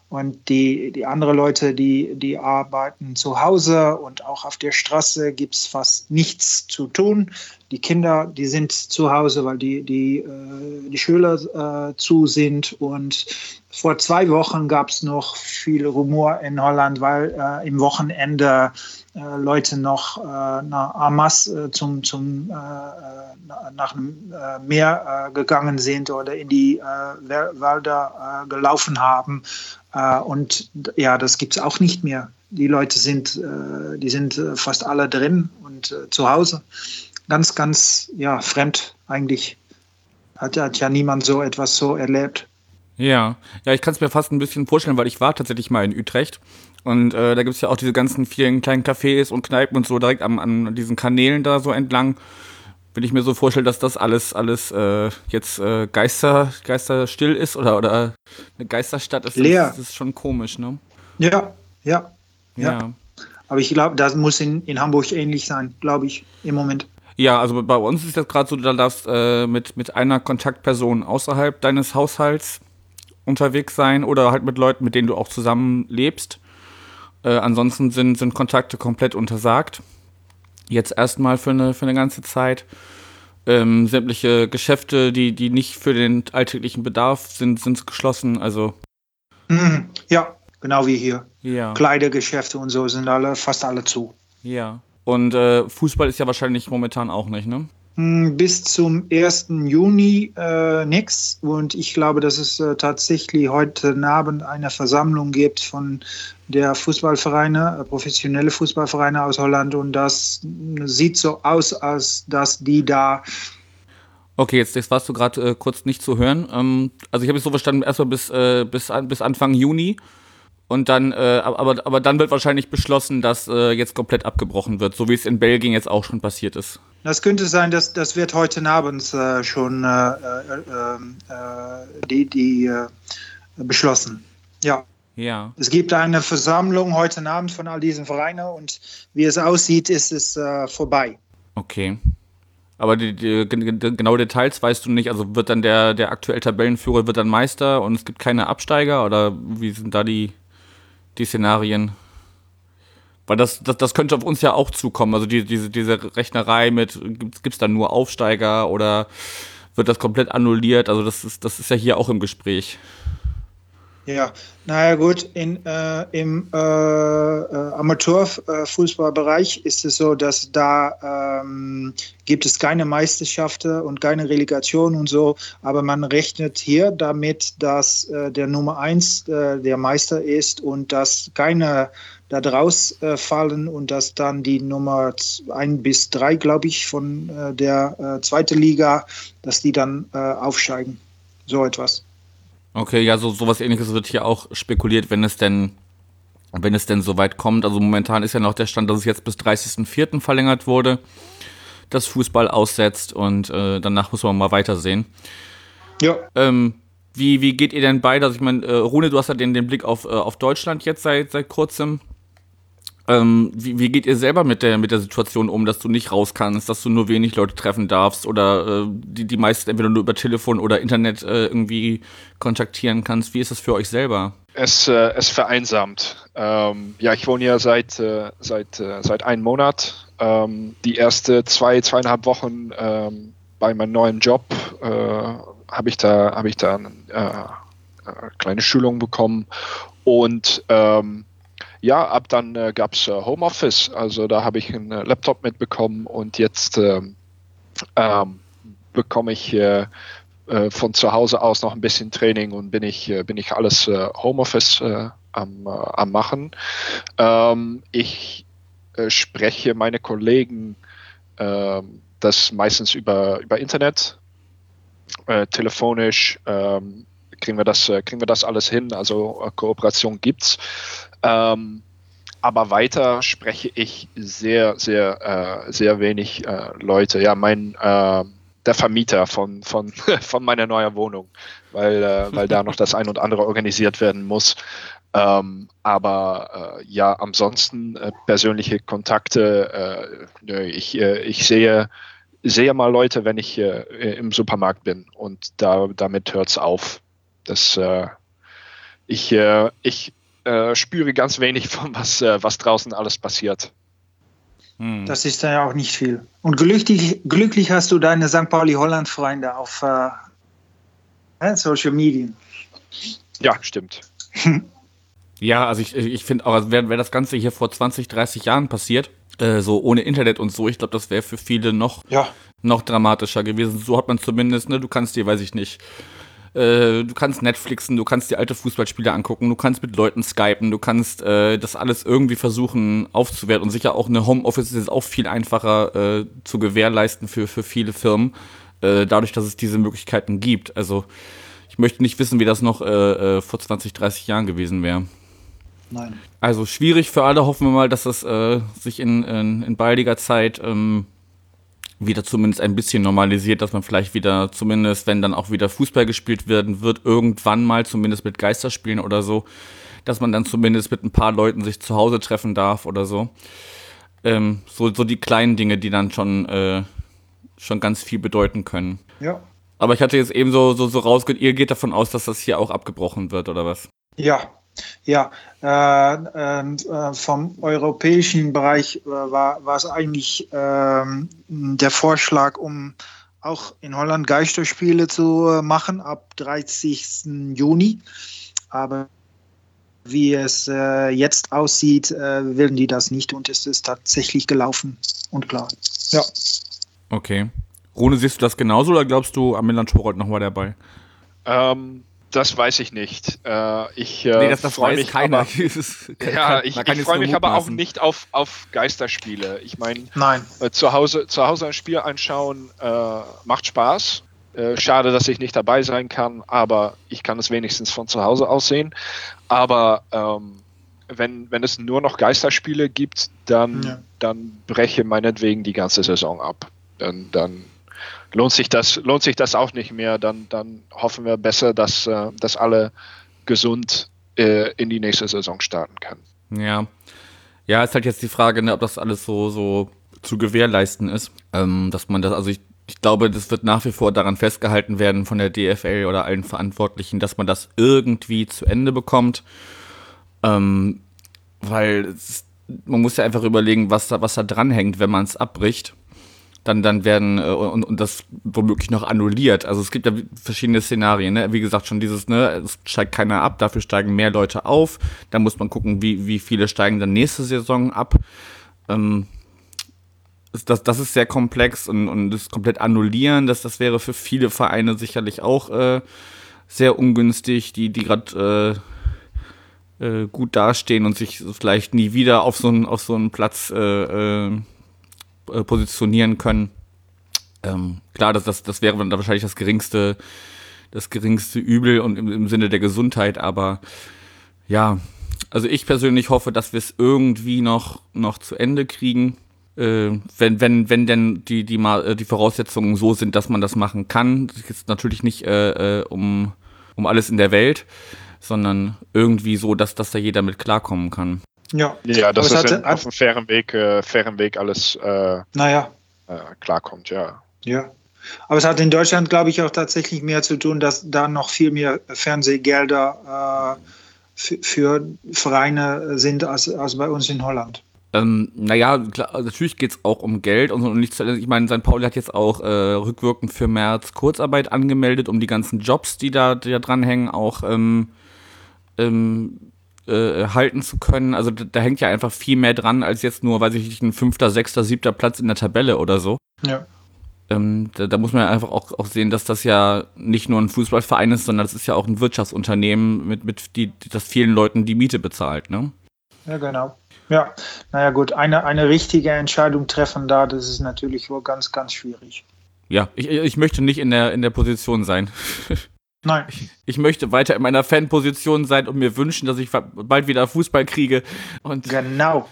Und die, die anderen Leute, die, die arbeiten zu Hause und auch auf der Straße gibt es fast nichts zu tun. Die Kinder, die sind zu Hause, weil die, die, äh, die Schüler äh, zu sind. Und vor zwei Wochen gab es noch viel Rumor in Holland, weil äh, im Wochenende äh, Leute noch äh, nach Amas äh, zum, zum, nach dem Meer gegangen sind oder in die Wälder gelaufen haben. und ja, das gibt es auch nicht mehr. Die Leute sind, die sind fast alle drin und zu Hause ganz, ganz ja, fremd eigentlich. Hat, hat ja niemand so etwas so erlebt. Ja, ja, ich kann es mir fast ein bisschen vorstellen, weil ich war tatsächlich mal in Utrecht und äh, da gibt es ja auch diese ganzen vielen kleinen Cafés und Kneipen und so direkt an, an diesen Kanälen da so entlang. Wenn ich mir so vorstelle, dass das alles, alles äh, jetzt äh, Geister, Geisterstill ist oder, oder eine Geisterstadt ist, Leer. Das, das ist schon komisch, ne? Ja, Ja. Ja. Ja. Aber ich glaube, das muss in, in Hamburg ähnlich sein, glaube ich, im Moment. Ja, also bei uns ist das gerade so, du darfst äh, mit, mit einer Kontaktperson außerhalb deines Haushalts unterwegs sein oder halt mit Leuten, mit denen du auch zusammen lebst. Äh, ansonsten sind, sind Kontakte komplett untersagt. Jetzt erstmal für eine, für eine ganze Zeit. Ähm, sämtliche Geschäfte, die, die nicht für den alltäglichen Bedarf sind, sind geschlossen. Also Mhm. Ja, genau wie hier. ja. Kleidergeschäfte und so sind alle, fast alle zu. Ja. Und äh, Fußball ist ja wahrscheinlich momentan auch nicht, ne? Hm, Bis zum 1. Juni äh, nichts. Und ich glaube, dass es äh, tatsächlich heute Abend eine Versammlung gibt von der Fußballvereine, äh, professionelle Fußballvereine aus Holland. Und das sieht so aus, als dass die da Okay, jetzt, jetzt warst du gerade äh, kurz nicht zu hören. Ähm, also ich habe es so verstanden, erstmal bis, äh, bis, an, bis Anfang Juni. Und dann, äh, aber, aber dann wird wahrscheinlich beschlossen, dass äh, jetzt komplett abgebrochen wird, so wie es in Belgien jetzt auch schon passiert ist. Das könnte sein, dass das wird heute Abend äh, schon äh, äh, äh, die, die beschlossen. Ja, Ja. es gibt eine Versammlung heute Abend von all diesen Vereinen und wie es aussieht, ist es vorbei. Okay. Aber die, die gen- gen- genaue Details weißt du nicht. Also wird dann der, der aktuell Tabellenführer wird dann Meister und es gibt keine Absteiger oder wie sind da die, die Szenarien? Weil das, das, das könnte auf uns ja auch zukommen. Also die, diese, diese Rechnerei mit, gibt es da nur Aufsteiger oder wird das komplett annulliert? Also das ist, das ist ja hier auch im Gespräch. Ja, naja gut, in, äh, im äh, äh, Amateurfußballbereich ist es so, dass da ähm, gibt es keine Meisterschaften und keine Relegation und so, aber man rechnet hier damit, dass äh, der Nummer eins äh, der Meister ist und dass keine da draus äh, fallen und dass dann die Nummer z- ein bis drei, glaube ich, von der äh, zweiten Liga, dass die dann aufsteigen. So etwas. Okay, ja, so sowas ähnliches wird hier auch spekuliert, wenn es denn, wenn es denn soweit kommt. Also momentan ist ja noch der Stand, dass es jetzt bis 30.04. verlängert wurde, dass Fußball aussetzt und äh, danach muss man mal weitersehen. Ja. Ähm, wie, wie geht ihr denn beide? Also ich meine, äh, Rune, du hast ja den, den Blick auf, äh, auf Deutschland jetzt seit, seit kurzem. Ähm, wie, wie geht ihr selber mit der, mit der Situation um, dass du nicht raus kannst, dass du nur wenig Leute treffen darfst oder äh, die, die meisten entweder nur über Telefon oder Internet äh, irgendwie kontaktieren kannst? Wie ist das für euch selber? Es, äh, es vereinsamt. Ähm, ja, ich wohne ja seit, äh, seit, äh, seit einem Monat. Ähm, die erste zwei, zweieinhalb Wochen ähm, bei meinem neuen Job äh, habe ich da, habe ich da eine kleine Schulung bekommen und ähm, ja, ab dann äh, gab es äh, Homeoffice. Also da habe ich einen äh, Laptop mitbekommen und jetzt ähm, ähm, bekomme ich äh, äh, von zu Hause aus noch ein bisschen Training und bin ich, äh, bin ich alles Homeoffice am, am machen. Ähm, ich spreche meine Kollegen ähm, das meistens über, über Internet, telefonisch. Kriegen wir das, kriegen wir das alles hin? Also Kooperation gibt's. Ähm, aber weiter spreche ich sehr, sehr, äh, sehr wenig äh, Leute. Ja, mein äh, der Vermieter von, von, [laughs] von meiner neuen Wohnung, weil, äh, weil da noch das ein und andere organisiert werden muss. Ähm, aber äh, ja, ansonsten äh, persönliche Kontakte. Nö, ich, ich sehe, sehe mal Leute, wenn ich im Supermarkt bin und da, damit hört's auf. Das, ich, ich äh, spüre ganz wenig von was, äh, was draußen alles passiert. Hm. Das ist ja auch nicht viel. Und glücklich, glücklich hast du deine St. Pauli-Holland-Freunde auf äh, äh, Social Media. Ja, stimmt. [laughs] Ja, also ich, ich finde auch, also wäre wär das Ganze hier vor 20, 30 Jahren passiert, äh, so ohne Internet und so, ich glaube, das wäre für viele noch, Ja. noch dramatischer gewesen. So hat man zumindest, ne, du kannst dir, weiß ich nicht, äh, du kannst Netflixen, du kannst dir alte Fußballspiele angucken, du kannst mit Leuten skypen, du kannst äh, das alles irgendwie versuchen aufzuwerten und sicher auch eine Homeoffice ist auch viel einfacher äh, zu gewährleisten für, für viele Firmen, äh, dadurch, dass es diese Möglichkeiten gibt. Also ich möchte nicht wissen, wie das noch äh, äh, vor 20, 30 Jahren gewesen wäre. Nein. Also schwierig für alle, hoffen wir mal, dass das äh, sich in, in, in baldiger Zeit ähm, wieder zumindest ein bisschen normalisiert, dass man vielleicht wieder, zumindest wenn dann auch wieder Fußball gespielt werden wird, irgendwann mal, zumindest mit Geisterspielen oder so, dass man dann zumindest mit ein paar Leuten sich zu Hause treffen darf oder so. Ähm, so, so die kleinen Dinge, die dann schon, äh, schon ganz viel bedeuten können. Ja. Aber ich hatte jetzt eben so, so, so rausgehört, ihr geht davon aus, dass das hier auch abgebrochen wird, oder was? Ja, ja, äh, äh, vom europäischen Bereich äh, war, war es eigentlich ähm, der Vorschlag, um auch in Holland Geisterspiele zu äh, machen ab 30. Juni. Aber wie es äh, jetzt aussieht, äh, werden die das nicht und es ist tatsächlich gelaufen und klar. Ja. Okay. Rune, siehst du das genauso oder glaubst du, Amiland Schorold noch mal dabei? Ähm, das weiß ich nicht. Äh, ich äh, nee, das, das freue mich keiner. Aber, [laughs] ja, ich, ich freue mich aber auch nicht auf, auf Geisterspiele. Ich meine, äh, zu, Hause, zu Hause ein Spiel anschauen äh, macht Spaß. Äh, schade, dass ich nicht dabei sein kann, aber ich kann es wenigstens von zu Hause aus sehen. Aber ähm, wenn, wenn es nur noch Geisterspiele gibt, dann, ja. dann breche meinetwegen die ganze Saison ab. Dann, dann lohnt sich das, lohnt sich das auch nicht mehr. Dann, dann hoffen wir besser, dass, äh, dass alle gesund äh, in die nächste Saison starten können. Ja. Ja, ist halt jetzt die Frage, ne, ob das alles so, so zu gewährleisten ist. Ähm, dass man das, also ich ich glaube, das wird nach wie vor daran festgehalten werden von der DFL oder allen Verantwortlichen, dass man das irgendwie zu Ende bekommt. Ähm, weil es, man muss ja einfach überlegen, was da, was da dranhängt, wenn man es abbricht. Dann, dann werden äh, und, und das womöglich noch annulliert. Also es gibt ja verschiedene Szenarien. Ne? Wie gesagt, schon dieses, ne, es steigt keiner ab, dafür steigen mehr Leute auf. Da muss man gucken, wie, wie viele steigen dann nächste Saison ab. Ähm, das, das ist sehr komplex und, und das komplett annullieren, das, das wäre für viele Vereine sicherlich auch äh, sehr ungünstig, die, die gerade äh, äh, gut dastehen und sich vielleicht nie wieder auf so einen, auf so einen Platz äh, äh, äh, positionieren können. Ähm, klar, das, das, das wäre dann wahrscheinlich das geringste, das geringste Übel und im, im Sinne der Gesundheit, aber ja, also ich persönlich hoffe, dass wir es irgendwie noch, noch zu Ende kriegen äh, wenn, wenn, wenn denn die, die, äh, die Voraussetzungen so sind, dass man das machen kann. Das ist natürlich nicht äh, äh, um, um alles in der Welt, sondern irgendwie so, dass, dass da jeder mit klarkommen kann. Ja, ja dass das hatte, auf einem fairen Weg, äh, fairen Weg alles äh, naja. äh, klarkommt, ja. Ja. Aber es hat in Deutschland, glaube ich, auch tatsächlich mehr zu tun, dass da noch viel mehr Fernsehgelder äh, für Vereine sind als, als bei uns in Holland. Ähm, naja, klar, natürlich geht es auch um Geld und, und nicht ich meine, St. Pauli hat jetzt auch äh, rückwirkend für März Kurzarbeit angemeldet, um die ganzen Jobs, die da, die da dranhängen, auch ähm, ähm, äh, halten zu können. Also da, da, hängt ja einfach viel mehr dran, als jetzt nur, weiß ich nicht, ein fünfter, sechster, siebter Platz in der Tabelle oder so. Ja. Ähm, da, da, muss man ja einfach auch, auch sehen, dass das ja nicht nur ein Fußballverein ist, sondern das ist ja auch ein Wirtschaftsunternehmen, mit, mit die, das vielen Leuten die Miete bezahlt, ne? Ja, genau. Ja, naja gut, eine, eine richtige Entscheidung treffen da, das ist natürlich wohl ganz, ganz schwierig. Ja, ich, ich möchte nicht in der, in der Position sein. [laughs] Nein. Ich, ich, möchte weiter in meiner Fanposition sein und mir wünschen, dass ich bald wieder Fußball kriege. Und genau.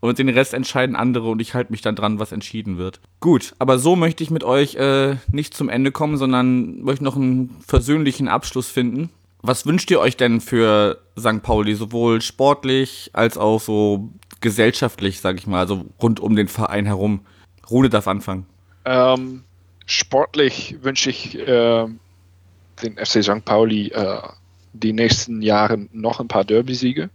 Und den Rest entscheiden andere und ich halte mich dann dran, was entschieden wird. Gut, aber so möchte ich mit euch äh, nicht zum Ende kommen, sondern möchte noch einen versöhnlichen Abschluss finden. Was wünscht ihr euch denn für St. Pauli, sowohl sportlich als auch so gesellschaftlich, sag ich mal, also rund um den Verein herum? Rude darf anfangen. Ähm, sportlich wünsche ich äh, den FC St. Pauli äh, die nächsten Jahre noch ein paar Derby-Siege.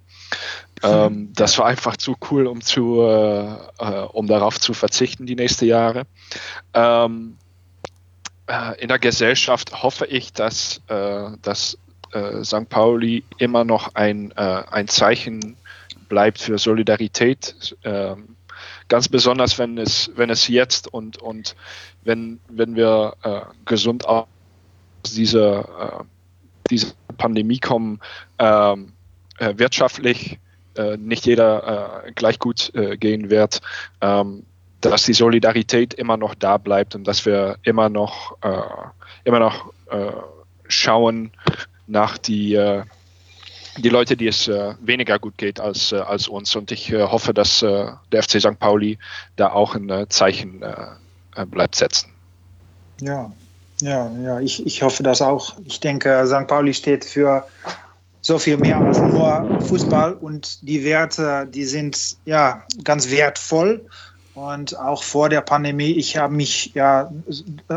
Ähm, das war einfach zu cool, um, zu, äh, äh um darauf zu verzichten die nächsten Jahre. Ähm, äh, in der Gesellschaft hoffe ich, dass, äh, dass äh, St. Pauli immer noch ein, äh, ein Zeichen bleibt für Solidarität. Ähm, ganz besonders, wenn es, wenn es jetzt und, und wenn, wenn wir gesund aus dieser, äh, dieser Pandemie kommen, ähm, äh, wirtschaftlich äh, nicht jeder äh, gleich gut äh, gehen wird, ähm, dass die Solidarität immer noch da bleibt und dass wir immer noch, äh, immer noch äh, schauen, nach die, äh, die Leute, die es äh, weniger gut geht als, äh, als uns. Und ich hoffe, dass der FC St. Pauli da auch ein Zeichen äh, bleibt setzen. Ja, ja, ja, ich, ich hoffe das auch. Ich denke, St. Pauli steht für so viel mehr als nur Fußball und die Werte, die sind ja ganz wertvoll. Und auch vor der Pandemie, ich habe mich ja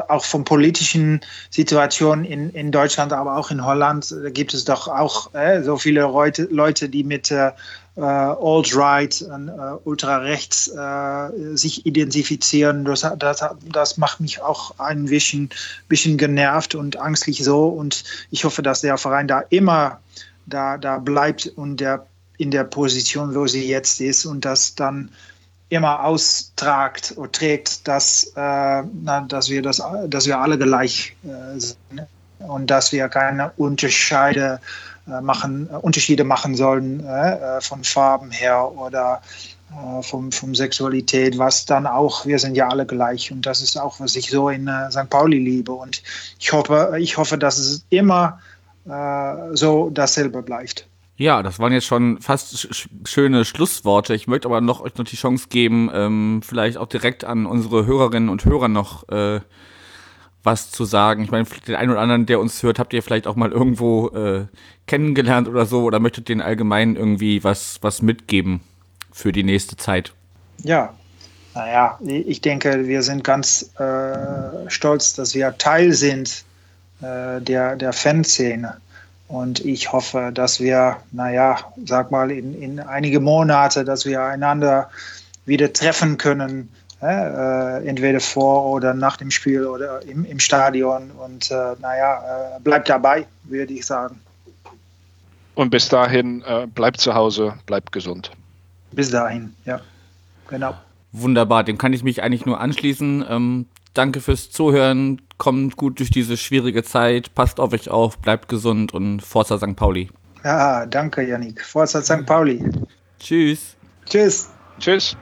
auch von politischen Situationen in, in Deutschland, aber auch in Holland, da gibt es doch auch äh, so viele Leute, Leute die mit äh, Alt-Right und äh, Ultrarechts äh, sich identifizieren. Das, das, das macht mich auch ein bisschen, bisschen genervt und angstlich so. Und ich hoffe, dass der Verein da immer da, da bleibt und der in der Position, wo sie jetzt ist und das dann immer austragt oder trägt, dass, äh, na, dass, wir das, dass wir alle gleich äh, sind und dass wir keine Unterscheide äh, machen, Unterschiede machen sollen äh, äh, von Farben her oder äh, vom, vom Sexualität, was dann auch, wir sind ja alle gleich und das ist auch, was ich so in St. Pauli liebe und ich hoffe, ich hoffe, dass es immer so dasselbe bleibt. Ja, das waren jetzt schon fast sch schöne Schlussworte. Ich möchte aber noch euch noch die Chance geben, ähm, vielleicht auch direkt an unsere Hörerinnen und Hörer noch äh, was zu sagen. Ich meine, den einen oder anderen, der uns hört, habt ihr vielleicht auch mal irgendwo äh, kennengelernt oder so oder möchtet den allgemein irgendwie was, was mitgeben für die nächste Zeit? Ja, naja, ich denke, wir sind ganz äh, stolz, dass wir Teil sind äh, der, der Fanszene. Und ich hoffe, dass wir, naja, sag mal, in, in einige Monate, dass wir einander wieder treffen können, äh, entweder vor oder nach dem Spiel oder im, im Stadion. Und äh, naja, äh, bleibt dabei, würde ich sagen. Und bis dahin, äh, bleibt zu Hause, bleibt gesund. Bis dahin, ja, genau. Wunderbar, dem kann ich mich eigentlich nur anschließen. Ähm, danke fürs Zuhören kommt gut durch diese schwierige Zeit, passt auf euch auf, bleibt gesund und Forza St. Pauli. Ja, danke, Janik. Forza St. Pauli. Tschüss. Tschüss. Tschüss.